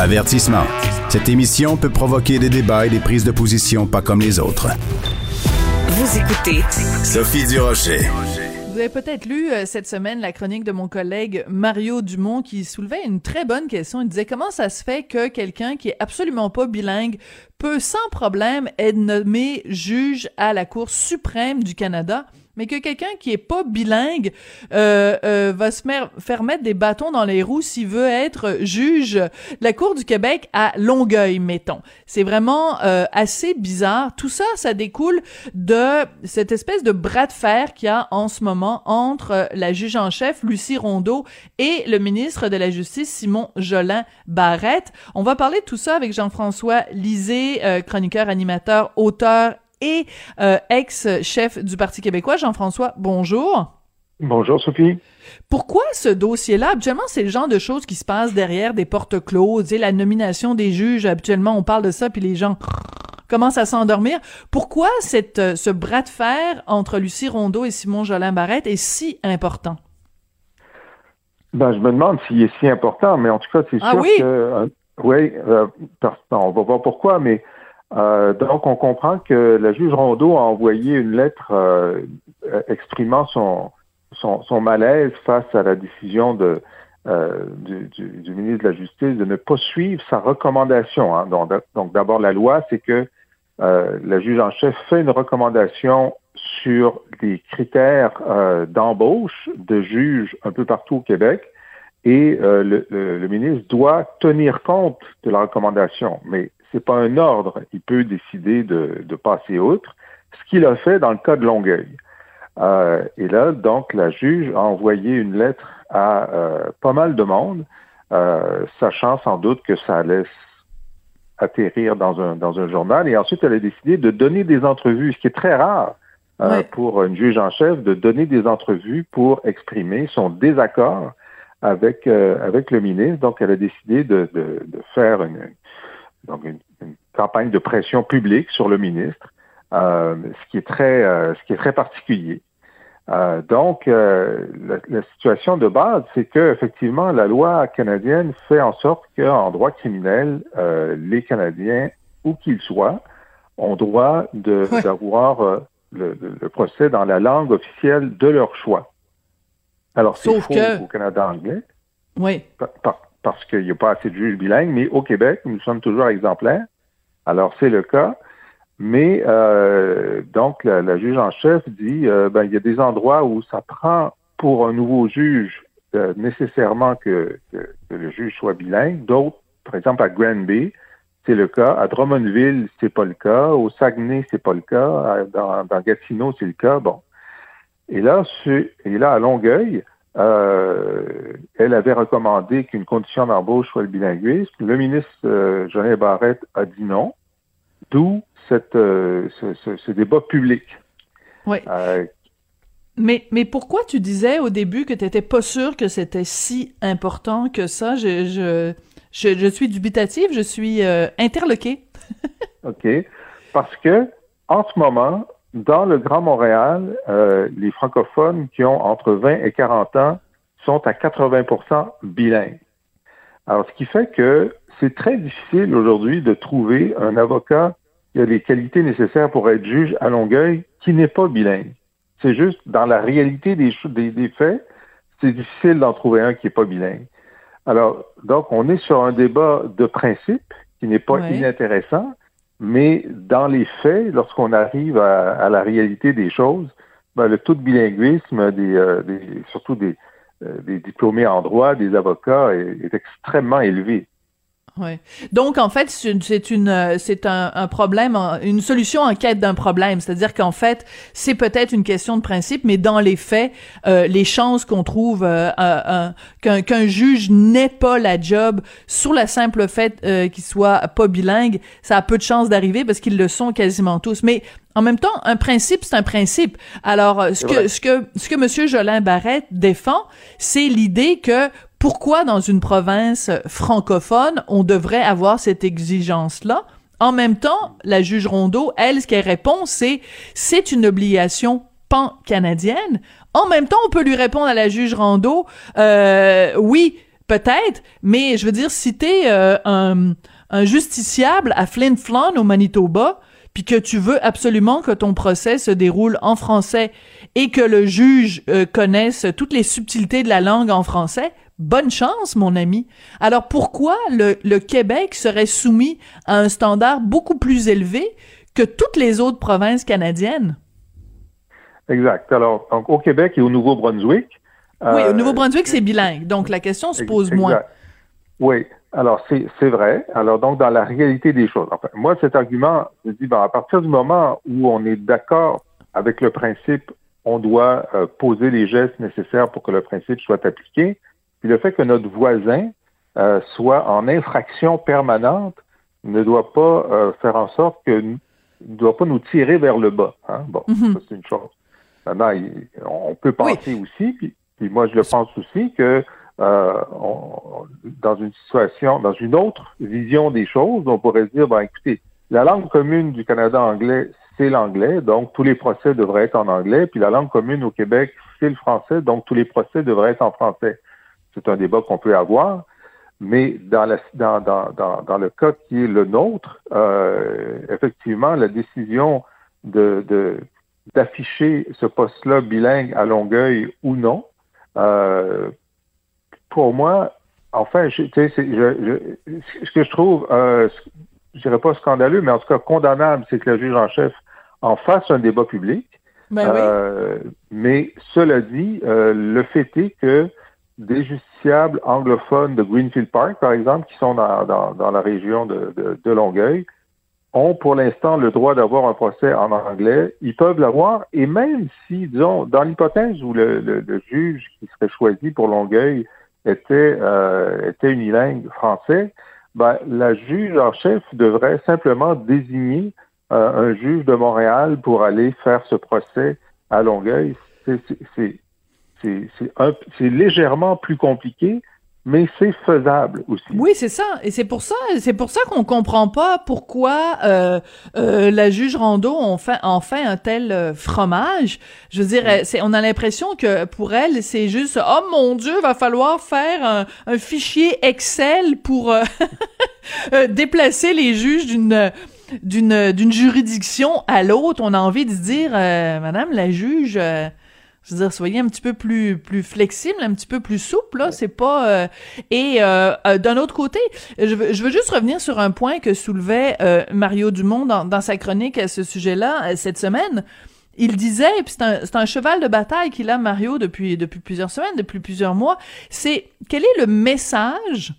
Avertissement. Cette émission peut provoquer des débats et des prises de position pas comme les autres. Vous écoutez Sophie Durocher. Vous avez peut-être lu euh, cette semaine la chronique de mon collègue Mario Dumont qui soulevait une très bonne question. Il disait comment ça se fait que quelqu'un qui est absolument pas bilingue peut sans problème être nommé juge à la Cour suprême du Canada? Mais que quelqu'un qui est pas bilingue euh, euh, va se faire mettre des bâtons dans les roues s'il veut être juge la Cour du Québec à Longueuil, mettons. C'est vraiment euh, assez bizarre. Tout ça, ça découle de cette espèce de bras de fer qu'il y a en ce moment entre la juge en chef, Lucie Rondeau, et le ministre de la Justice, Simon Jolin Barrette. On va parler de tout ça avec Jean-François Lisée, chroniqueur, animateur, auteur et euh, ex-chef du Parti québécois. Jean-François, bonjour. Bonjour, Sophie. Pourquoi ce dossier-là? Habituellement, c'est le genre de choses qui se passent derrière des portes closes. Et la nomination des juges, habituellement, on parle de ça, puis les gens commencent à s'endormir. Pourquoi cette, euh, ce bras de fer entre Lucie Rondeau et Simon Jolin Barrette est si important? Ben, je me demande s'il est si important, mais en tout cas, c'est ah sûr oui? que... Euh, oui, on va voir pourquoi, mais euh, donc, on comprend que la juge Rondeau a envoyé une lettre euh, exprimant son, son, son, malaise face à la décision de, euh, du, du, ministre de la Justice de ne pas suivre sa recommandation. Hein. Donc, d'abord, la loi, c'est que euh, la juge en chef fait une recommandation sur les critères d'embauche de juges un peu partout au Québec et le, le, le ministre doit tenir compte de la recommandation. Mais c'est pas un ordre. Il peut décider de, de, passer outre, ce qu'il a fait dans le cas de Longueuil. Euh, et là, donc, la juge a envoyé une lettre à euh, pas mal de monde, euh, sachant sans doute que ça allait atterrir dans un, dans un journal. Et ensuite, elle a décidé de donner des entrevues, ce qui est très rare euh, pour une juge en chef, de donner des entrevues pour exprimer son désaccord avec, euh, avec le ministre. Donc, elle a décidé de, de, de faire une, donc une, campagne de pression publique sur le ministre, euh, ce qui est très, euh, ce qui est très particulier. Euh, donc, euh, la, la, situation de base, c'est que effectivement, la loi canadienne fait en sorte qu'en droit criminel, euh, les Canadiens, où qu'ils soient, ont droit d'avoir euh, le, le, procès dans la langue officielle de leur choix. Alors, c'est faux que... au Canada anglais. Oui. Par, par, parce qu'il n'y a pas assez de juges bilingues, mais au Québec, nous sommes toujours exemplaires. Alors, c'est le cas. Mais euh, donc, la, la, juge en chef dit euh, ben, il y a des endroits où ça prend pour un nouveau juge euh, nécessairement que, que, que, le juge soit bilingue. D'autres, par exemple à Granby, c'est le cas. À Drummondville, c'est pas le cas. Au Saguenay, c'est pas le cas. Dans, dans Gatineau, c'est le cas. Bon. Et là, et là, à Longueuil, euh, elle avait recommandé qu'une condition d'embauche soit le bilinguisme. Le ministre euh, Jean Barrette a dit non, d'où cette, euh, ce, ce, ce, débat public. Oui. Euh, mais, mais pourquoi tu disais au début que tu n'étais pas sûr que c'était si important que ça? Je, je, je, je suis dubitative, je suis interloquée. OK. Parce que, en ce moment, dans le Grand Montréal, euh, les francophones qui ont entre 20 et 40 ans sont à 80% bilingues. Alors, ce qui fait que c'est très difficile aujourd'hui de trouver un avocat qui a les qualités nécessaires pour être juge à Longueuil qui n'est pas bilingue. C'est juste, dans la réalité des, des, des faits, c'est difficile d'en trouver un qui n'est pas bilingue. Alors, donc, on est sur un débat de principe qui n'est pas Ouais. inintéressant, mais dans les faits, lorsqu'on arrive à, la réalité des choses, ben, le taux de bilinguisme, euh, surtout des, euh, des, diplômés en droit, des avocats, est extrêmement élevé. Ouais. Donc en fait, c'est une c'est un, un, problème, une solution en quête d'un problème. C'est-à-dire qu'en fait, c'est peut-être une question de principe, mais dans les faits, euh, les chances qu'on trouve euh, qu'un qu'un juge n'ait pas la job sur la simple fait euh, qu'il soit pas bilingue, ça a peu de chances d'arriver parce qu'ils le sont quasiment tous. Mais en même temps, un principe, c'est un principe. Alors, ce que, ce que, ce que Monsieur Jolin Barrette défend, c'est l'idée que pourquoi dans une province francophone, on devrait avoir cette exigence-là? En même temps, la juge Rondeau, elle, ce qu'elle répond, c'est c'est une obligation pan-canadienne. En même temps, on peut lui répondre à la juge Rondeau, euh, oui, peut-être, mais je veux dire, si t'es euh, un, justiciable à Flin Flon au Manitoba, puis que tu veux absolument que ton procès se déroule en français et que le juge euh, connaisse toutes les subtilités de la langue en français, bonne chance, mon ami. Alors pourquoi le, le, Québec serait soumis à un standard beaucoup plus élevé que toutes les autres provinces canadiennes? Exact. Alors, donc, au Québec et au Nouveau-Brunswick. oui, au Nouveau-Brunswick, c'est bilingue. Donc, la question se pose moins. Oui. Alors, c'est vrai. Alors, donc, dans la réalité des choses, enfin, moi, cet argument, je dis, ben, à partir du moment où on est d'accord avec le principe, on doit euh, poser les gestes nécessaires pour que le principe soit appliqué, puis le fait que notre voisin euh, soit en infraction permanente ne doit pas euh, faire en sorte que ne doit pas nous tirer vers le bas. Hein? Bon, mhm. ça c'est une chose. Maintenant, on peut penser aussi, puis, moi je le pense aussi, que euh, dans une situation, dans une autre vision des choses, on pourrait dire, ben écoutez, la langue commune du Canada anglais, c'est l'anglais, donc tous les procès devraient être en anglais, puis la langue commune au Québec, c'est le français, donc tous les procès devraient être en français. C'est un débat qu'on peut avoir, mais dans, la, dans, le cas qui est le nôtre, euh, effectivement, la décision de, d'afficher ce poste-là bilingue à Longueuil ou non, euh, pour moi, enfin, je, ce que je trouve, euh, je dirais pas scandaleux, mais en tout cas condamnable, c'est que le juge en chef en fasse un débat public. Ben euh, mais cela dit, euh, le fait est que des justiciables anglophones de Greenfield Park, par exemple, qui sont dans, dans, dans la région de, de, de, Longueuil, ont pour l'instant le droit d'avoir un procès en anglais. Ils peuvent l'avoir, et même si, disons, dans l'hypothèse où le, le, le, juge qui serait choisi pour Longueuil était, euh, était unilingue français, ben, la juge en chef devrait simplement désigner un juge de Montréal pour aller faire ce procès à Longueuil. C'est c'est légèrement plus compliqué, mais c'est faisable aussi. Oui, c'est ça, et c'est pour ça, c'est pour ça qu'on comprend pas pourquoi euh, euh, la juge Rondeau en fait, en fait un tel euh, fromage. Je veux dire, mm. c'est, on a l'impression que pour elle, c'est juste, oh mon Dieu, va falloir faire un, un fichier Excel pour euh, euh, déplacer les juges d'une d'une d'une juridiction à l'autre. On a envie de dire, Madame la juge je veux dire, soyez un petit peu plus plus flexible, un petit peu plus souple. Là, c'est pas. Euh, et euh, euh, d'un autre côté, je veux, je veux juste revenir sur un point que soulevait Mario Dumont dans, dans sa chronique à ce sujet-là cette semaine. Il disait, puis c'est un, un, cheval de bataille qu'il a Mario depuis depuis plusieurs semaines, depuis plusieurs mois. C'est quel est le message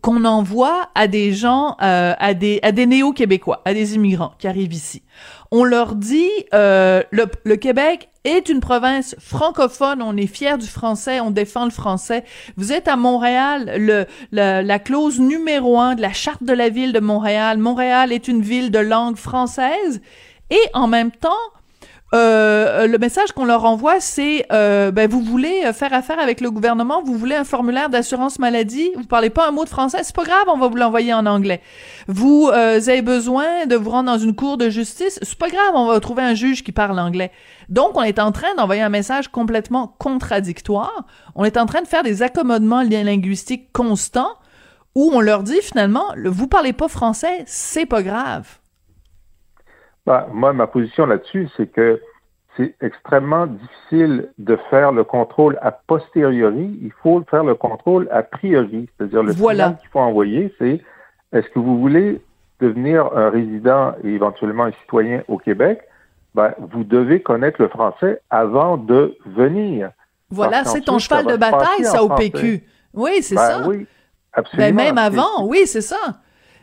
qu'on envoie à des gens, à des à des néo-québécois, à des immigrants qui arrivent ici. On leur dit euh, le, le Québec est une province francophone, on est fier du français, on défend le français. Vous êtes à Montréal, le, la clause numéro un de la charte de la ville de Montréal. Montréal est une ville de langue française. Et en même temps, euh, le message qu'on leur envoie, c'est euh, ben vous voulez faire affaire avec le gouvernement, vous voulez un formulaire d'assurance maladie, vous parlez pas un mot de français, c'est pas grave, on va vous l'envoyer en anglais. Vous euh, avez besoin de vous rendre dans une cour de justice, c'est pas grave, on va trouver un juge qui parle anglais. Donc on est en train d'envoyer un message complètement contradictoire. On est en train de faire des accommodements linguistiques constants où on leur dit finalement, vous parlez pas français, c'est pas grave. Bah, moi, ma position là-dessus, c'est que c'est extrêmement difficile de faire le contrôle a posteriori. Il faut faire le contrôle a priori. C'est-à-dire le voilà. qu'il faut envoyer, c'est est-ce que vous voulez devenir un résident et éventuellement un citoyen au Québec? Ben, vous devez connaître le français avant de venir. Voilà, c'est ton cheval de bataille, ça, au PQ. Oui, c'est ben ça. Oui. absolument. Ben, même avant, oui, c'est ça.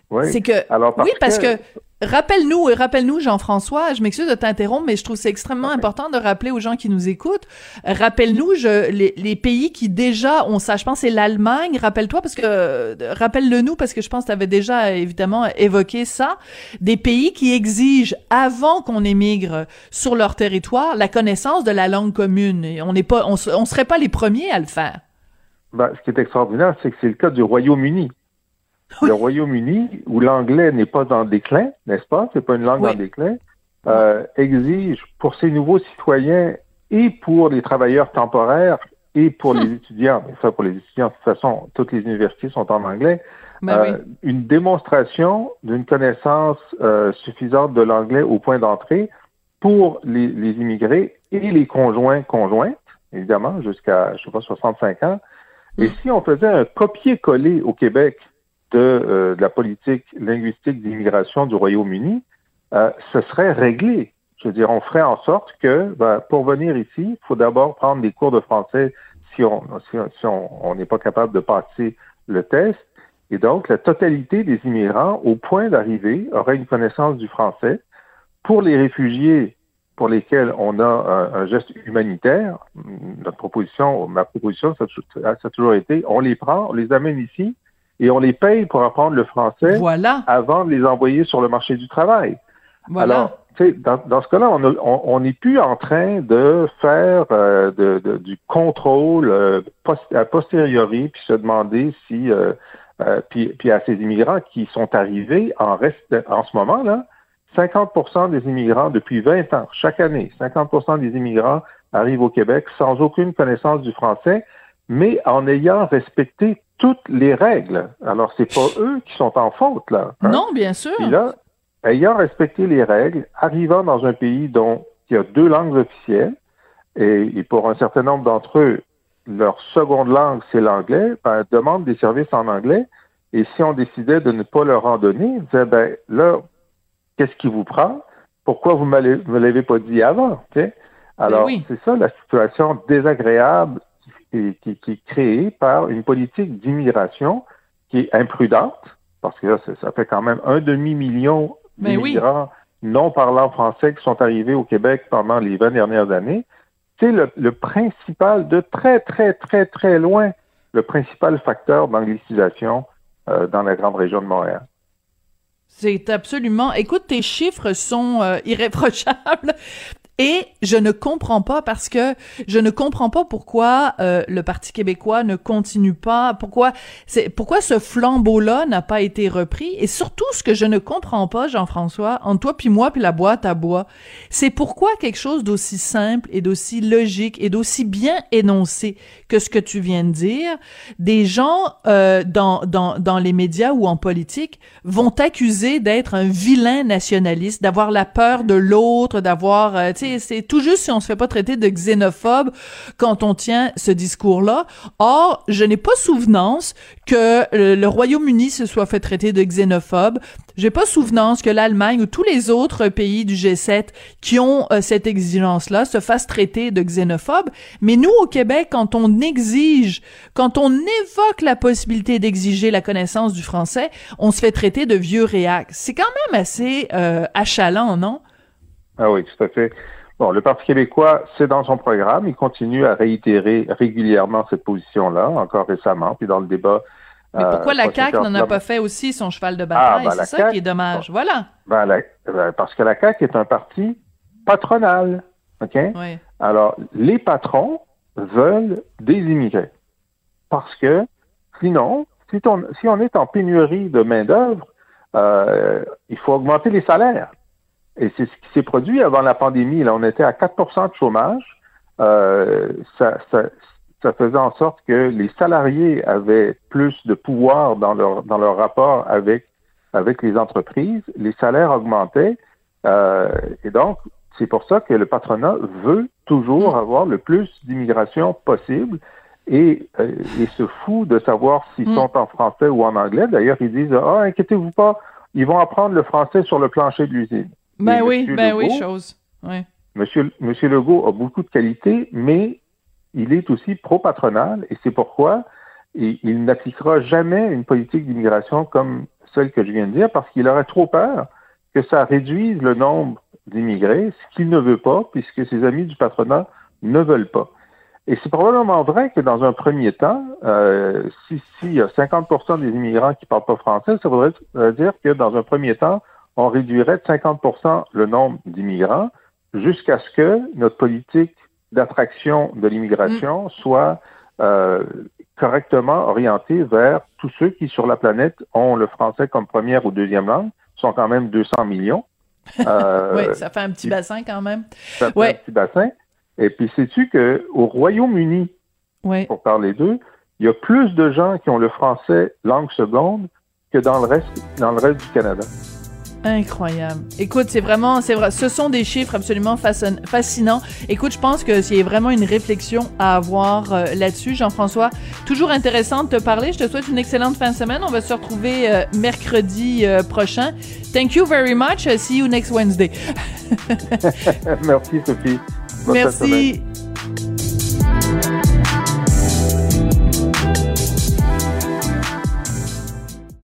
Oui. C'est que, Alors, parce oui, parce que- que, rappelle-nous, et rappelle-nous, Jean-François, je m'excuse de t'interrompre, mais je trouve que c'est extrêmement important de rappeler aux gens qui nous écoutent. Rappelle-nous, je, les, les pays qui déjà ont ça, je pense que c'est l'Allemagne, rappelle-toi, parce que, euh, rappelle-le nous, parce que je pense que tu avais déjà, évidemment, évoqué ça, des pays qui exigent, avant qu'on émigre sur leur territoire, la connaissance de la langue commune. Et on n'est pas, on, on serait pas les premiers à le faire. Ben, ce qui est extraordinaire, c'est que c'est le cas du Royaume-Uni. Le Royaume-Uni, où l'anglais n'est pas en déclin, n'est-ce pas? C'est pas une langue Oui. en déclin, euh, exige pour ses nouveaux citoyens et pour les travailleurs temporaires et pour les étudiants, mais ça pour les étudiants, de toute façon, toutes les universités sont en anglais, Ben euh, oui. une démonstration d'une connaissance euh, suffisante de l'anglais au point d'entrée pour les, les immigrés et les conjoints conjointes, évidemment, jusqu'à, je sais pas, 65 ans. Et si on faisait un copier-coller au Québec de, euh, de la politique linguistique d'immigration du Royaume-Uni, euh, ce serait réglé. Je veux dire, on ferait en sorte que, ben, pour venir ici, il faut d'abord prendre des cours de français si on si, si on n'est pas capable de passer le test. Et donc, la totalité des immigrants, au point d'arriver, auraient une connaissance du français. Pour les réfugiés pour lesquels on a un, geste humanitaire, notre proposition, ma proposition, ça a toujours été, on les prend, on les amène ici et on les paye pour apprendre le français Voilà, avant de les envoyer sur le marché du travail. voilà. Alors, tu sais, dans, dans ce cas-là, on n'est plus en train de faire euh, de, de- du contrôle euh, post- a posteriori, puis se demander si, euh, euh, puis, puis à ces immigrants qui sont arrivés en reste en ce moment là, 50% des immigrants depuis 20 ans, chaque année, 50% des immigrants arrivent au Québec sans aucune connaissance du français, mais en ayant respecté toutes les règles. Alors, c'est pas eux qui sont en faute là. hein. non, bien sûr. Puis là, ayant respecté les règles, arrivant dans un pays dont il y a deux langues officielles, et, et pour un certain nombre d'entre eux, leur seconde langue, c'est l'anglais, ben, demande des services en anglais. Et si on décidait de ne pas leur en donner, on disait, ben, là, qu'est-ce qui vous prend? Pourquoi vous ne me l'avez pas dit avant? sais? Alors, oui. c'est ça la situation désagréable qui, qui- qui est créée par une politique d'immigration qui est imprudente, parce que là, ça, fait quand même un demi-million oui. d'immigrants non parlant français qui sont arrivés au Québec pendant les 20 dernières années. C'est le, le principal, de très, très, très, très loin, le principal facteur d'anglicisation euh, dans la grande région de Montréal. C'est absolument. Écoute, tes chiffres sont euh, irréprochables. Et je ne comprends pas parce que je ne comprends pas pourquoi euh, le Parti québécois ne continue pas, pourquoi c'est pourquoi ce flambeau-là n'a pas été repris. Et surtout, ce que je ne comprends pas, Jean-François, entre toi puis moi puis la boîte à bois, c'est pourquoi quelque chose d'aussi simple et d'aussi logique et d'aussi bien énoncé que ce que tu viens de dire, des gens euh, dans, dans, dans les médias ou en politique vont t'accuser d'être un vilain nationaliste, d'avoir la peur de l'autre, d'avoir, euh, tu sais, c'est tout juste si on se fait pas traiter de xénophobe quand on tient ce discours-là. Or, je n'ai pas souvenance que le Royaume-Uni se soit fait traiter de xénophobe. J'ai pas souvenance que l'Allemagne ou tous les autres pays du G7 qui ont euh, cette exigence-là se fassent traiter de xénophobe. Mais nous, au Québec, quand on exige, quand on évoque la possibilité d'exiger la connaissance du français, on se fait traiter de vieux réac. C'est quand même assez euh, achalant, non? Ah oui, tout à fait. Bon, le Parti québécois, c'est dans son programme. Il continue à réitérer régulièrement cette position-là, encore récemment, puis dans le débat. Mais euh, pourquoi la CAQ n'en a pas fait aussi son cheval de bataille? Ah, ben, c'est ça CAQ qui est dommage. Voilà. Ben, la- ben, parce que la CAQ est un parti patronal. OK? Oui. Alors, les patrons veulent des immigrés. Parce que sinon, si on, si on est en pénurie de main-d'œuvre, euh, il faut augmenter les salaires. Et c'est ce qui s'est produit avant la pandémie. Là, on était à 4% de chômage. Euh, ça, ça, ça faisait en sorte que les salariés avaient plus de pouvoir dans leur, dans leur rapport avec, avec les entreprises. Les salaires augmentaient. Euh, et donc, c'est pour ça que le patronat veut toujours avoir le plus d'immigration possible et, euh, et se fout de savoir s'ils Mm. sont en français ou en anglais. D'ailleurs, ils disent Ah, inquiétez-vous pas, ils vont apprendre le français sur le plancher de l'usine. Ben oui, Monsieur ben oui, chose. Oui. Monsieur, Monsieur Legault a beaucoup de qualités, mais il est aussi pro-patronal et c'est pourquoi il, il n'appliquera jamais une politique d'immigration comme celle que je viens de dire parce qu'il aurait trop peur que ça réduise le nombre d'immigrés, ce qu'il ne veut pas, puisque ses amis du patronat ne veulent pas. Et c'est probablement vrai que dans un premier temps, euh, si s'il y a 50 des immigrants qui parlent pas français, ça voudrait dire que dans un premier temps, on réduirait de 50% le nombre d'immigrants jusqu'à ce que notre politique d'attraction de l'immigration mm. soit euh, correctement orientée vers tous ceux qui, sur la planète, ont le français comme première ou deuxième langue, sont quand même 200 millions. Euh, oui, ça fait un petit bassin quand même. Ça fait un petit bassin. Et puis, sais-tu qu'au Royaume-Uni, pour parler d'eux, il y a plus de gens qui ont le français langue seconde que dans le reste, dans le reste du Canada. Incroyable. Écoute, c'est vraiment, c'est vrai, ce sont des chiffres absolument fascinants. Écoute, je pense que c'est vraiment une réflexion à avoir euh, là-dessus. Jean-François, toujours intéressant de te parler. Je te souhaite une excellente fin de semaine. On va se retrouver euh, mercredi euh, prochain. Thank you very much. See you next Wednesday. Merci, Sophie. Merci.